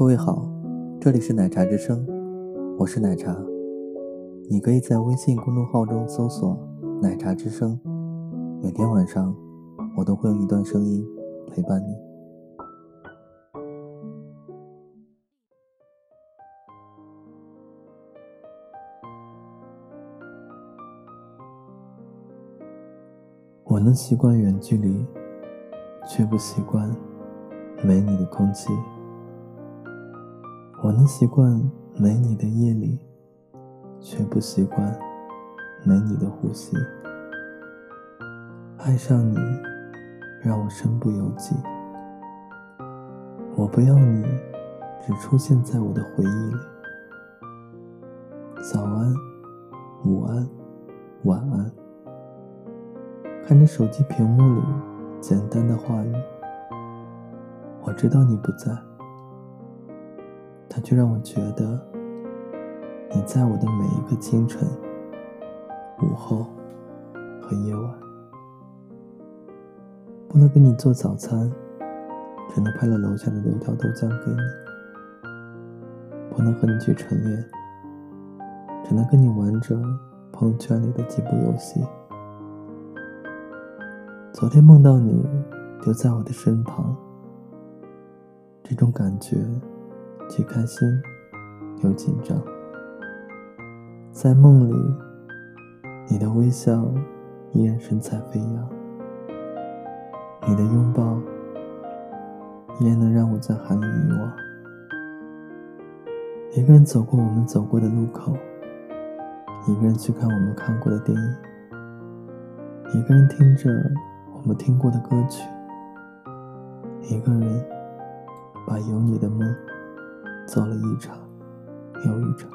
各位好，这里是奶茶之声，我是奶茶。你可以在微信公众号中搜索“奶茶之声”，每天晚上我都会用一段声音陪伴你。我能习惯远距离，却不习惯没你的空气。我能习惯没你的夜里，却不习惯没你的呼吸。爱上你，让我身不由己。我不要你只出现在我的回忆里。早安，午安，晚安。看着手机屏幕里简单的话语，我知道你不在。它却让我觉得，你在我的每一个清晨、午后和夜晚。不能给你做早餐，只能拍了楼下的六条豆浆给你；不能和你去晨练，只能跟你玩着朋友圈里的几部游戏。昨天梦到你就在我的身旁，这种感觉。既开心又紧张，在梦里，你的微笑依然神采飞扬，你的拥抱依然能让我在寒里遗忘。一个人走过我们走过的路口，一个人去看我们看过的电影，一个人听着我们听过的歌曲，一个人把有你的梦。走了一场又一场，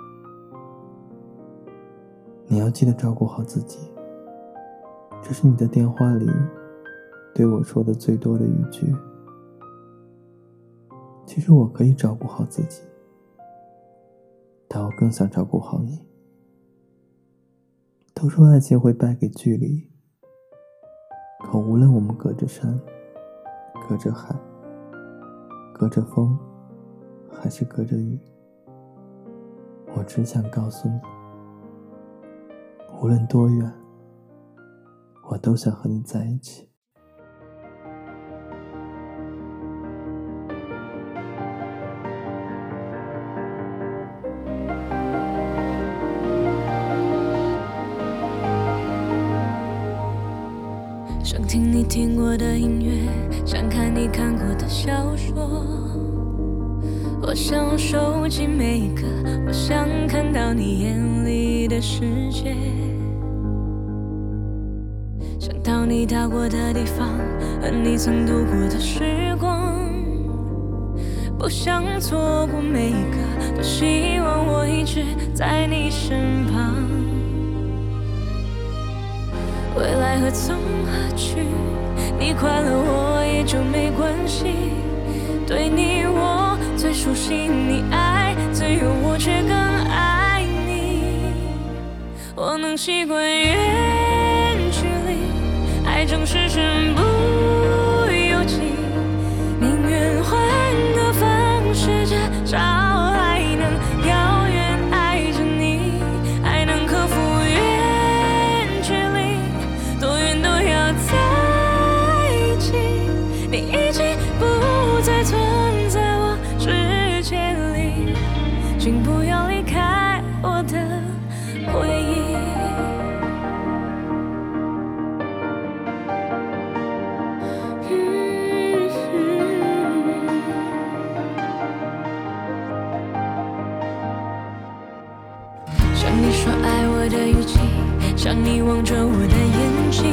你要记得照顾好自己。这是你在电话里对我说的最多的语句。其实我可以照顾好自己，但我更想照顾好你。都说爱情会败给距离，可无论我们隔着山，隔着海，隔着风。还是隔着雨，我只想告诉你，无论多远，我都想和你在一起。想听你听过的音乐，想看你看过的小说。我想收集每一个，我想看到你眼里的世界，想到你到过的地方和你曾度过的时光，不想错过每一个，多希望我一直在你身旁。未来何从何去，你快乐我也就没关系，对你我。最熟悉你爱，最有我却更爱你。我能习惯远距离，爱正是你说爱我的语气想你望着我的眼睛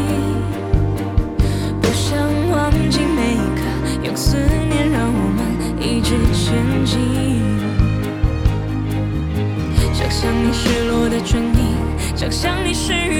不想忘记每一刻用思念让我们一直前进想象你失落的唇印想象你失